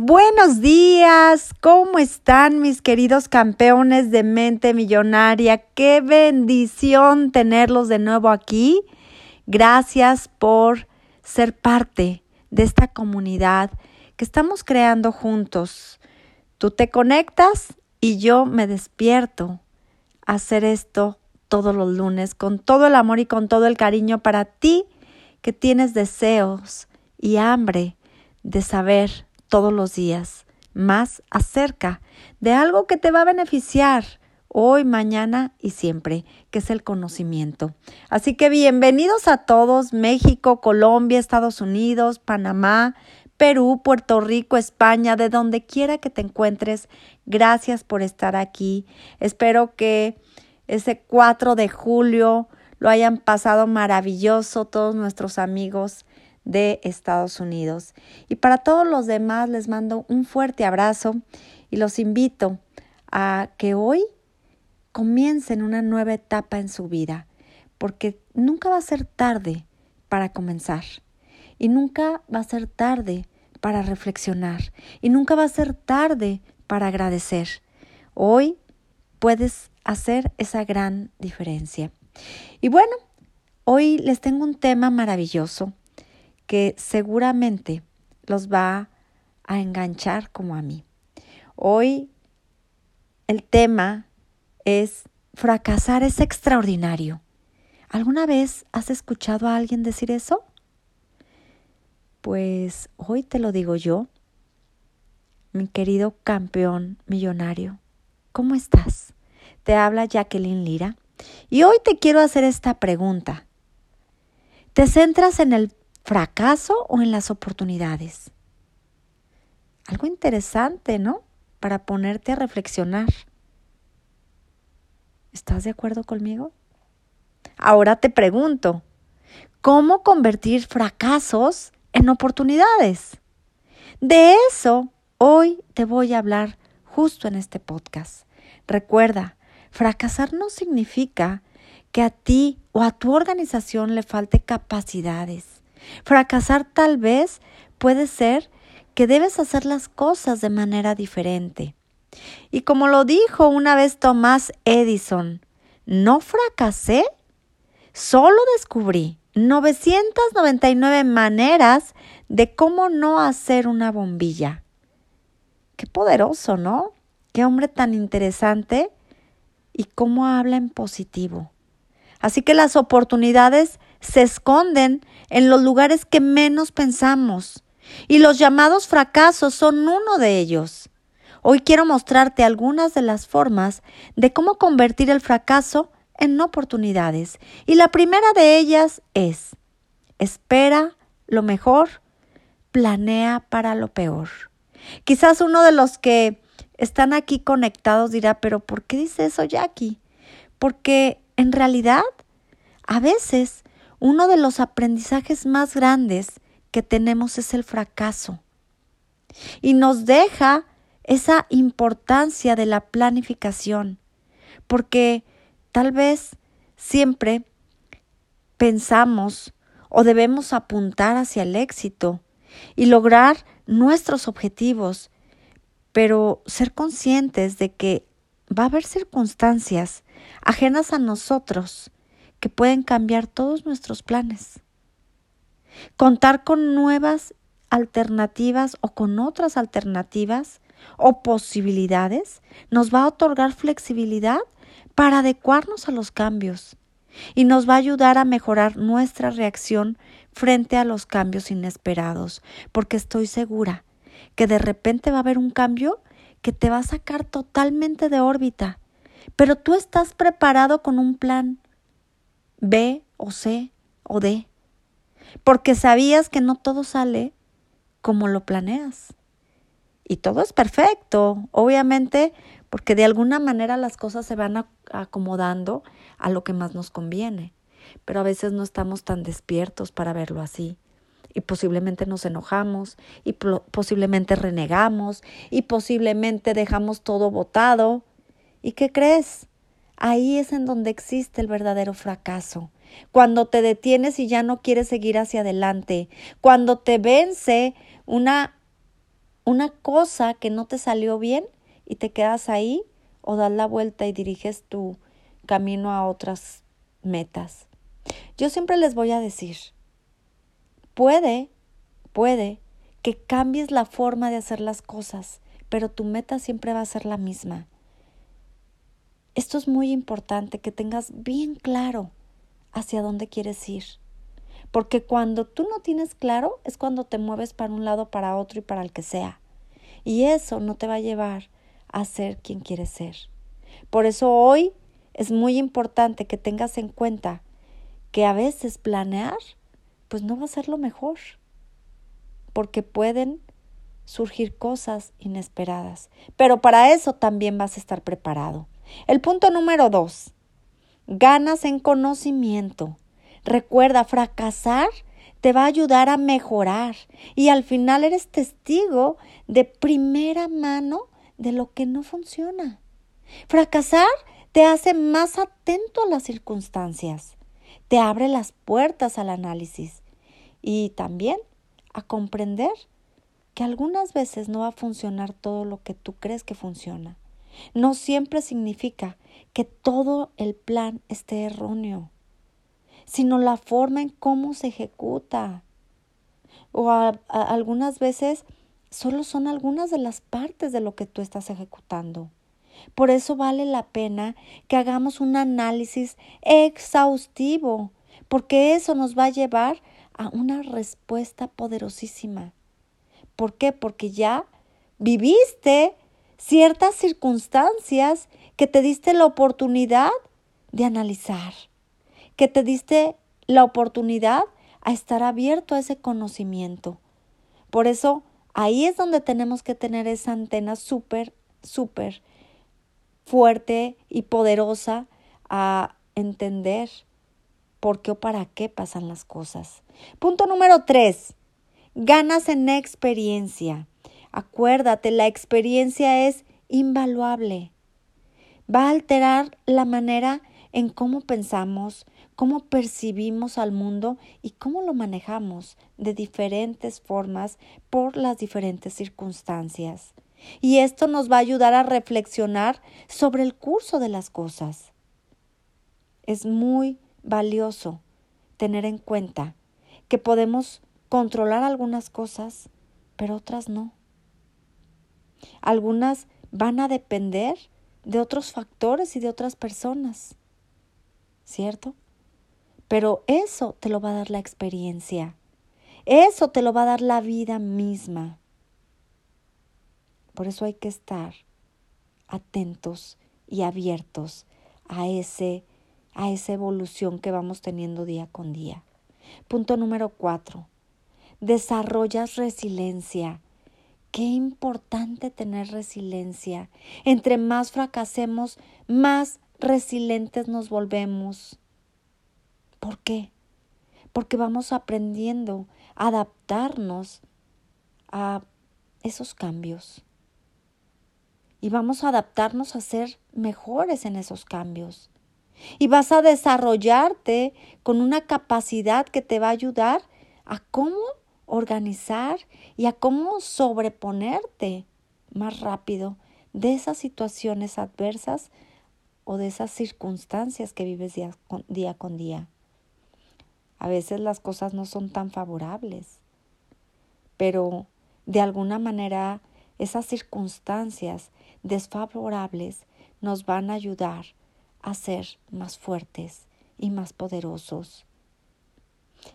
Buenos días, ¿cómo están mis queridos campeones de mente millonaria? Qué bendición tenerlos de nuevo aquí. Gracias por ser parte de esta comunidad que estamos creando juntos. Tú te conectas y yo me despierto a hacer esto todos los lunes con todo el amor y con todo el cariño para ti que tienes deseos y hambre de saber todos los días más acerca de algo que te va a beneficiar hoy, mañana y siempre, que es el conocimiento. Así que bienvenidos a todos, México, Colombia, Estados Unidos, Panamá, Perú, Puerto Rico, España, de donde quiera que te encuentres. Gracias por estar aquí. Espero que ese 4 de julio lo hayan pasado maravilloso todos nuestros amigos de Estados Unidos. Y para todos los demás les mando un fuerte abrazo y los invito a que hoy comiencen una nueva etapa en su vida, porque nunca va a ser tarde para comenzar y nunca va a ser tarde para reflexionar y nunca va a ser tarde para agradecer. Hoy puedes hacer esa gran diferencia. Y bueno, hoy les tengo un tema maravilloso que seguramente los va a enganchar como a mí. Hoy el tema es fracasar es extraordinario. ¿Alguna vez has escuchado a alguien decir eso? Pues hoy te lo digo yo, mi querido campeón millonario. ¿Cómo estás? Te habla Jacqueline Lira y hoy te quiero hacer esta pregunta. ¿Te centras en el fracaso o en las oportunidades. Algo interesante, ¿no? Para ponerte a reflexionar. ¿Estás de acuerdo conmigo? Ahora te pregunto, ¿cómo convertir fracasos en oportunidades? De eso hoy te voy a hablar justo en este podcast. Recuerda, fracasar no significa que a ti o a tu organización le falte capacidades Fracasar tal vez puede ser que debes hacer las cosas de manera diferente. Y como lo dijo una vez Tomás Edison, no fracasé, solo descubrí 999 maneras de cómo no hacer una bombilla. Qué poderoso, ¿no? Qué hombre tan interesante y cómo habla en positivo. Así que las oportunidades se esconden en los lugares que menos pensamos y los llamados fracasos son uno de ellos. Hoy quiero mostrarte algunas de las formas de cómo convertir el fracaso en oportunidades y la primera de ellas es espera lo mejor, planea para lo peor. Quizás uno de los que están aquí conectados dirá, pero ¿por qué dice eso Jackie? Porque en realidad a veces uno de los aprendizajes más grandes que tenemos es el fracaso. Y nos deja esa importancia de la planificación, porque tal vez siempre pensamos o debemos apuntar hacia el éxito y lograr nuestros objetivos, pero ser conscientes de que va a haber circunstancias ajenas a nosotros que pueden cambiar todos nuestros planes. Contar con nuevas alternativas o con otras alternativas o posibilidades nos va a otorgar flexibilidad para adecuarnos a los cambios y nos va a ayudar a mejorar nuestra reacción frente a los cambios inesperados, porque estoy segura que de repente va a haber un cambio que te va a sacar totalmente de órbita, pero tú estás preparado con un plan, B o C o D, porque sabías que no todo sale como lo planeas. Y todo es perfecto, obviamente, porque de alguna manera las cosas se van acomodando a lo que más nos conviene, pero a veces no estamos tan despiertos para verlo así. Y posiblemente nos enojamos, y posiblemente renegamos, y posiblemente dejamos todo botado. ¿Y qué crees? Ahí es en donde existe el verdadero fracaso. Cuando te detienes y ya no quieres seguir hacia adelante. Cuando te vence una, una cosa que no te salió bien y te quedas ahí o das la vuelta y diriges tu camino a otras metas. Yo siempre les voy a decir, puede, puede que cambies la forma de hacer las cosas, pero tu meta siempre va a ser la misma. Esto es muy importante que tengas bien claro hacia dónde quieres ir. Porque cuando tú no tienes claro es cuando te mueves para un lado, para otro y para el que sea. Y eso no te va a llevar a ser quien quieres ser. Por eso hoy es muy importante que tengas en cuenta que a veces planear pues no va a ser lo mejor. Porque pueden surgir cosas inesperadas. Pero para eso también vas a estar preparado. El punto número dos. Ganas en conocimiento. Recuerda, fracasar te va a ayudar a mejorar y al final eres testigo de primera mano de lo que no funciona. Fracasar te hace más atento a las circunstancias, te abre las puertas al análisis y también a comprender que algunas veces no va a funcionar todo lo que tú crees que funciona. No siempre significa que todo el plan esté erróneo sino la forma en cómo se ejecuta. O algunas veces solo son algunas de las partes de lo que tú estás ejecutando. Por eso vale la pena que hagamos un análisis exhaustivo, porque eso nos va a llevar a una respuesta poderosísima. ¿Por qué? Porque ya viviste ciertas circunstancias que te diste la oportunidad de analizar que te diste la oportunidad a estar abierto a ese conocimiento. Por eso, ahí es donde tenemos que tener esa antena súper, súper fuerte y poderosa a entender por qué o para qué pasan las cosas. Punto número tres, ganas en experiencia. Acuérdate, la experiencia es invaluable. Va a alterar la manera en cómo pensamos, cómo percibimos al mundo y cómo lo manejamos de diferentes formas por las diferentes circunstancias. Y esto nos va a ayudar a reflexionar sobre el curso de las cosas. Es muy valioso tener en cuenta que podemos controlar algunas cosas, pero otras no. Algunas van a depender de otros factores y de otras personas, ¿cierto? Pero eso te lo va a dar la experiencia. Eso te lo va a dar la vida misma. Por eso hay que estar atentos y abiertos a ese a esa evolución que vamos teniendo día con día. Punto número cuatro. Desarrollas resiliencia. Qué importante tener resiliencia. Entre más fracasemos, más resilientes nos volvemos. ¿Por qué? Porque vamos aprendiendo a adaptarnos a esos cambios. Y vamos a adaptarnos a ser mejores en esos cambios. Y vas a desarrollarte con una capacidad que te va a ayudar a cómo organizar y a cómo sobreponerte más rápido de esas situaciones adversas o de esas circunstancias que vives día con día. Con día. A veces las cosas no son tan favorables, pero de alguna manera esas circunstancias desfavorables nos van a ayudar a ser más fuertes y más poderosos.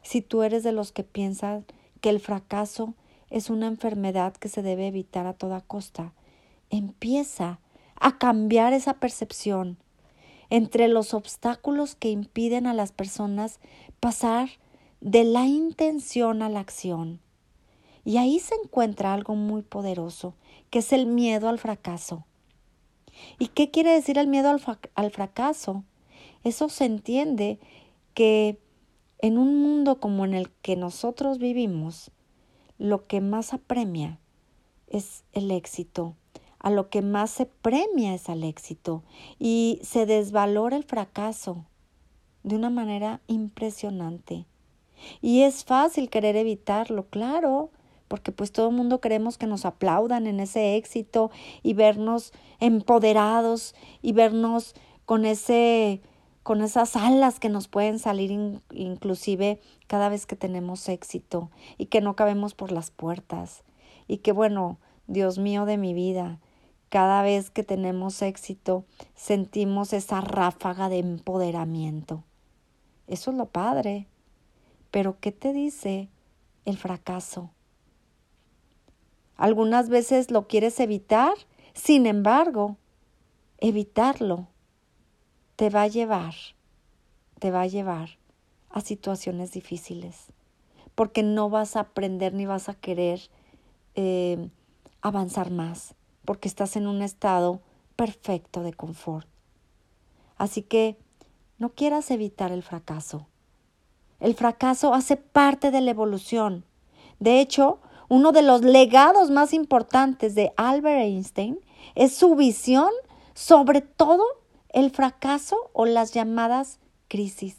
Si tú eres de los que piensan que el fracaso es una enfermedad que se debe evitar a toda costa, empieza a cambiar esa percepción entre los obstáculos que impiden a las personas pasar de la intención a la acción. Y ahí se encuentra algo muy poderoso, que es el miedo al fracaso. ¿Y qué quiere decir el miedo al, fracaso? Eso se entiende que en un mundo como en el que nosotros vivimos, lo que más apremia es el éxito, a lo que más se premia es al éxito y se desvalora el fracaso de una manera impresionante. Y es fácil querer evitarlo, claro, porque pues todo el mundo queremos que nos aplaudan en ese éxito y vernos empoderados y vernos con ese con esas alas que nos pueden salir inclusive cada vez que tenemos éxito y que no cabemos por las puertas y que bueno, Dios mío de mi vida, cada vez que tenemos éxito sentimos esa ráfaga de empoderamiento. Eso es lo padre. Pero ¿qué te dice el fracaso? Algunas veces lo quieres evitar, sin embargo, evitarlo te va a llevar, te va a llevar a situaciones difíciles, porque no vas a aprender ni vas a querer eh, avanzar más, porque estás en un estado perfecto de confort. Así que no quieras evitar el fracaso. El fracaso hace parte de la evolución. De hecho, uno de los legados más importantes de Albert Einstein es su visión sobre todo el fracaso o las llamadas crisis.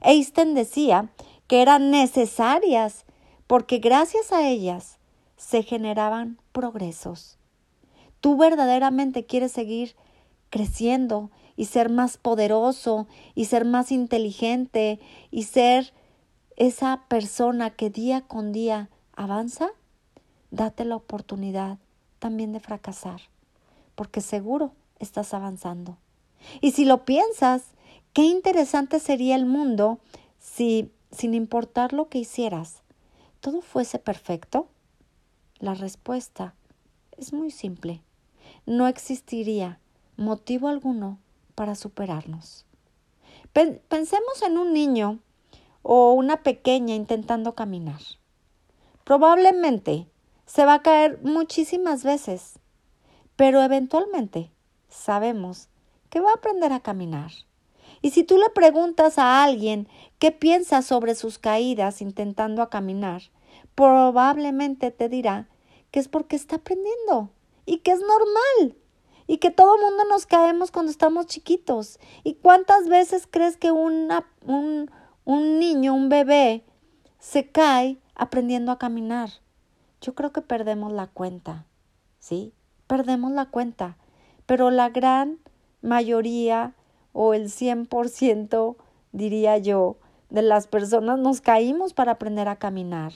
Einstein decía que eran necesarias porque gracias a ellas se generaban progresos. Tú verdaderamente quieres seguir creciendo y ser más poderoso y ser más inteligente y ser esa persona que día con día avanza, date la oportunidad también de fracasar, porque seguro estás avanzando. Y si lo piensas, qué interesante sería el mundo si, sin importar lo que hicieras, todo fuese perfecto. La respuesta es muy simple. No existiría motivo alguno para superarnos. Pensemos en un niño o una pequeña intentando caminar. Probablemente se va a caer muchísimas veces, pero eventualmente sabemos que va a aprender a caminar. Y si tú le preguntas a alguien qué piensa sobre sus caídas intentando a caminar, probablemente te dirá que es porque está aprendiendo y que es normal y que todo mundo nos caemos cuando estamos chiquitos. ¿Y cuántas veces crees que una, un, un niño, un bebé, se cae aprendiendo a caminar? Yo creo que perdemos la cuenta, ¿sí? Perdemos la cuenta, pero la gran mayoría o el 100%, diría yo, de las personas nos caímos para aprender a caminar.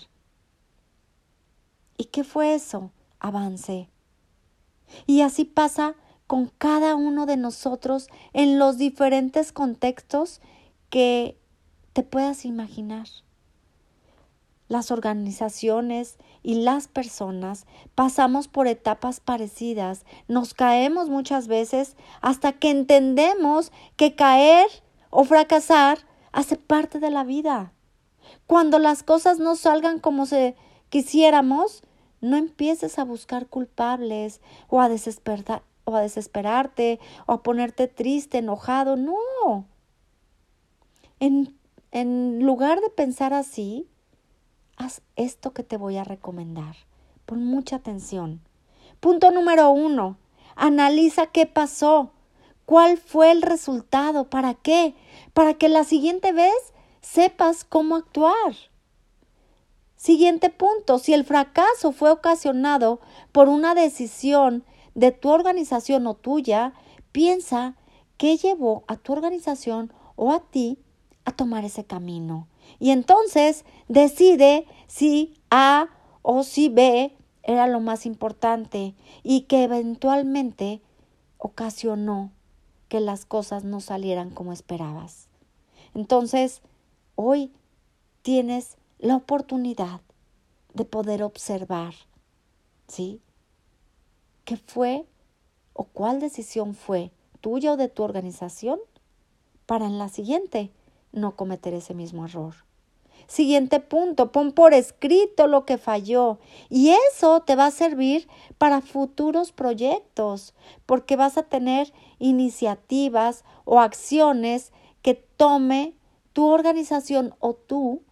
¿Y qué fue eso? Avance. Y así pasa con cada uno de nosotros en los diferentes contextos que te puedas imaginar. Las organizaciones y las personas pasamos por etapas parecidas, nos caemos muchas veces hasta que entendemos que caer o fracasar hace parte de la vida. Cuando las cosas no salgan como se quisiéramos, no empieces a buscar culpables o a, o a desesperarte o a ponerte triste, enojado. No. En, en lugar de pensar así, haz esto que te voy a recomendar. Pon mucha atención. Punto número uno. Analiza qué pasó. ¿Cuál fue el resultado? ¿Para qué? Para que la siguiente vez sepas cómo actuar. Siguiente punto. Si el fracaso fue ocasionado por una decisión de tu organización o tuya, piensa qué llevó a tu organización o a ti a tomar ese camino. Y entonces decide si A o si B era lo más importante y que eventualmente ocasionó que las cosas no salieran como esperabas. Entonces, hoy tienes la oportunidad de poder observar, ¿sí? ¿Qué fue o cuál decisión fue tuya o de tu organización para en la siguiente no cometer ese mismo error? Siguiente punto, pon por escrito lo que falló y eso te va a servir para futuros proyectos porque vas a tener iniciativas o acciones que tome tu organización o tú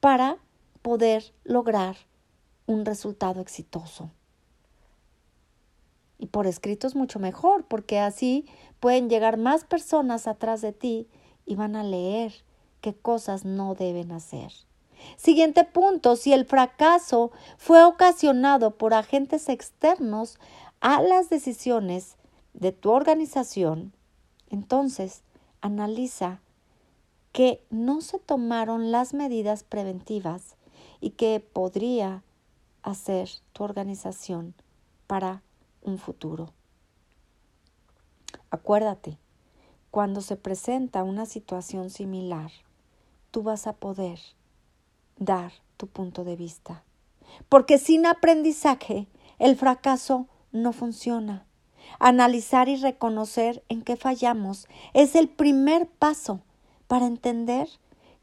para poder lograr un resultado exitoso. Y por escrito es mucho mejor porque así pueden llegar más personas atrás de ti y van a leer qué cosas no deben hacer. Siguiente punto, si el fracaso fue ocasionado por agentes externos a las decisiones de tu organización, entonces analiza que no se tomaron las medidas preventivas y que podría hacer tu organización para un futuro. Acuérdate, cuando se presenta una situación similar, tú vas a poder dar tu punto de vista. Porque sin aprendizaje, el fracaso no funciona. Analizar y reconocer en qué fallamos es el primer paso para entender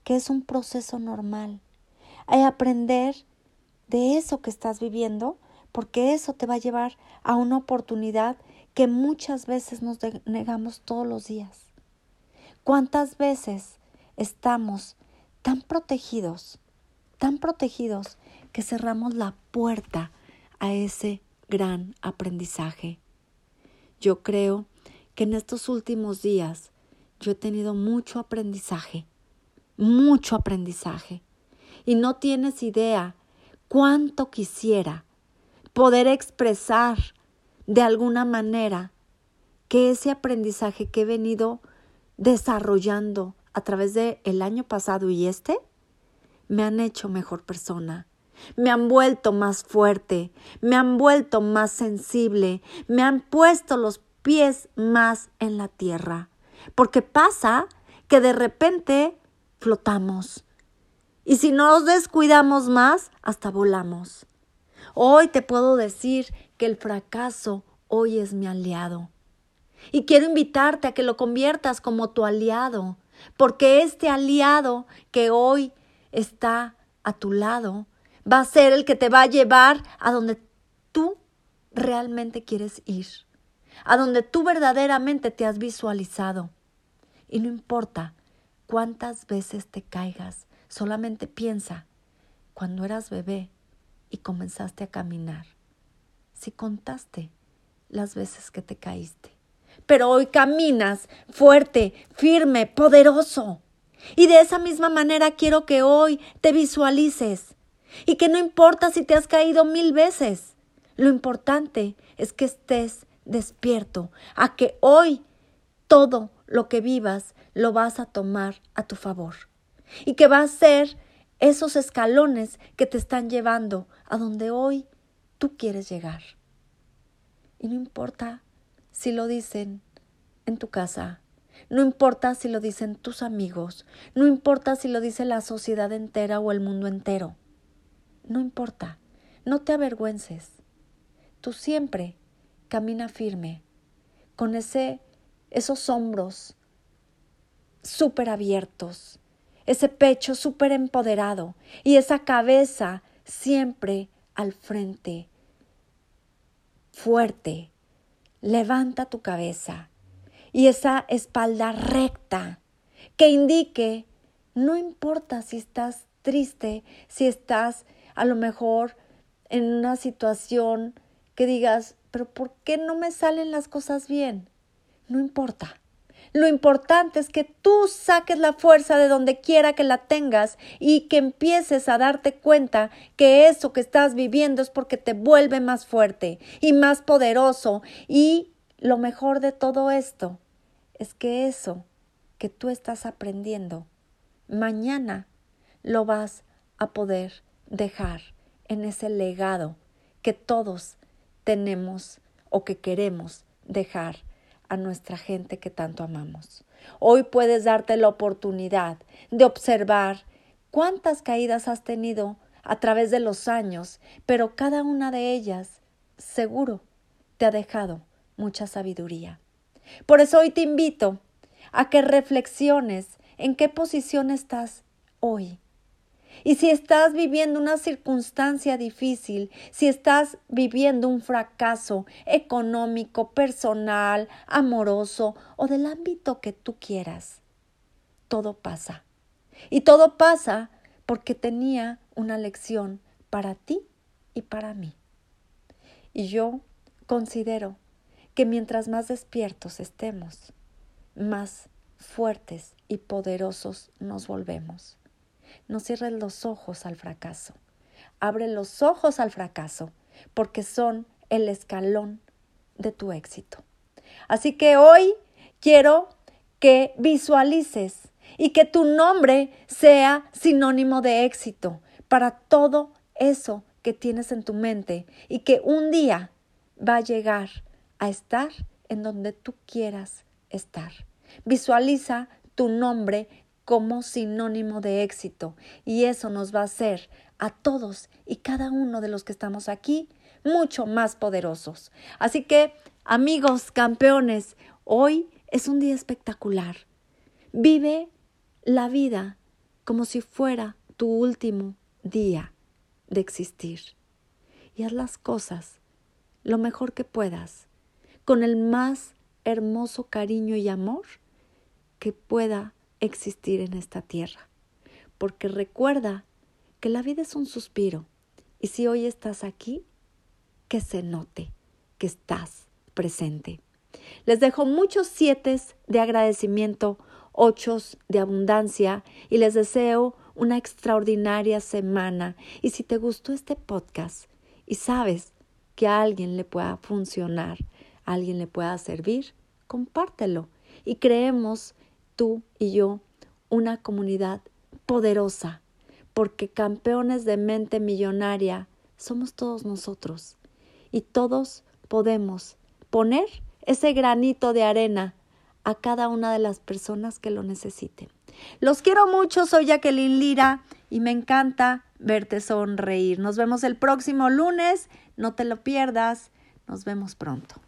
que es un proceso normal. Hay aprender de eso que estás viviendo, porque eso te va a llevar a una oportunidad que muchas veces nos negamos todos los días. ¿Cuántas veces estamos tan protegidos, tan protegidos, que cerramos la puerta a ese gran aprendizaje? Yo creo que en estos últimos días yo he tenido mucho aprendizaje, mucho aprendizaje. Y no tienes idea cuánto quisiera poder expresar de alguna manera que ese aprendizaje que he venido desarrollando a través del el año pasado y este, me han hecho mejor persona. Me han vuelto más fuerte, me han vuelto más sensible, me han puesto los pies más en la tierra. Porque pasa que de repente flotamos. Y si nos descuidamos más, hasta volamos. Hoy te puedo decir que el fracaso hoy es mi aliado. Y quiero invitarte a que lo conviertas como tu aliado, porque este aliado que hoy está a tu lado va a ser el que te va a llevar a donde tú realmente quieres ir, a donde tú verdaderamente te has visualizado. Y no importa cuántas veces te caigas, solamente piensa cuando eras bebé y comenzaste a caminar, si contaste las veces que te caíste pero hoy caminas fuerte, firme, poderoso. Y de esa misma manera quiero que hoy te visualices y que no importa si te has caído mil veces, lo importante es que estés despierto, a que hoy todo lo que vivas lo vas a tomar a tu favor y que va a ser esos escalones que te están llevando a donde hoy tú quieres llegar. Y no importa si lo dicen en tu casa, no importa si lo dicen tus amigos, no importa si lo dice la sociedad entera o el mundo entero. No importa, no te avergüences. Tú siempre camina firme, con ese, esos hombros súper abiertos, ese pecho súper empoderado y esa cabeza siempre al frente, fuerte, levanta tu cabeza y esa espalda recta que indique, no importa si estás triste, si estás a lo mejor en una situación que digas, pero ¿por qué no me salen las cosas bien? No importa. Lo importante es que tú saques la fuerza de donde quiera que la tengas y que empieces a darte cuenta que eso que estás viviendo es porque te vuelve más fuerte y más poderoso. Y lo mejor de todo esto es que eso que tú estás aprendiendo, mañana lo vas a poder dejar en ese legado que todos tenemos o que queremos dejar a nuestra gente que tanto amamos. Hoy puedes darte la oportunidad de observar cuántas caídas has tenido a través de los años, pero cada una de ellas seguro te ha dejado mucha sabiduría. Por eso hoy te invito a que reflexiones en qué posición estás hoy y si estás viviendo una circunstancia difícil, si estás viviendo un fracaso económico, personal, amoroso o del ámbito que tú quieras, todo pasa. Y todo pasa porque tenía una lección para ti y para mí. Y yo considero que mientras más despiertos estemos, más fuertes y poderosos nos volvemos. No cierres los ojos al fracaso. Abre los ojos al fracaso, porque son el escalón de tu éxito. Así que hoy quiero que visualices y que tu nombre sea sinónimo de éxito para todo eso que tienes en tu mente y que un día va a llegar a estar en donde tú quieras estar. Visualiza tu nombre como sinónimo de éxito y eso nos va a hacer a todos y cada uno de los que estamos aquí mucho más poderosos. Así que, amigos campeones, hoy es un día espectacular. Vive la vida como si fuera tu último día de existir. Y haz las cosas lo mejor que puedas, con el más hermoso cariño y amor que pueda existir en esta tierra. Porque recuerda que la vida es un suspiro y si hoy estás aquí, que se note que estás presente. Les dejo muchos siete de agradecimiento, ocho de abundancia y les deseo una extraordinaria semana. Y si te gustó este podcast y sabes que a alguien le pueda funcionar, a alguien le pueda servir, compártelo y creemos tú y yo una comunidad poderosa, porque campeones de mente millonaria somos todos nosotros y todos podemos poner ese granito de arena a cada una de las personas que lo necesiten. Los quiero mucho, soy Jacqueline Lira y me encanta verte sonreír. Nos vemos el próximo lunes, no te lo pierdas, nos vemos pronto.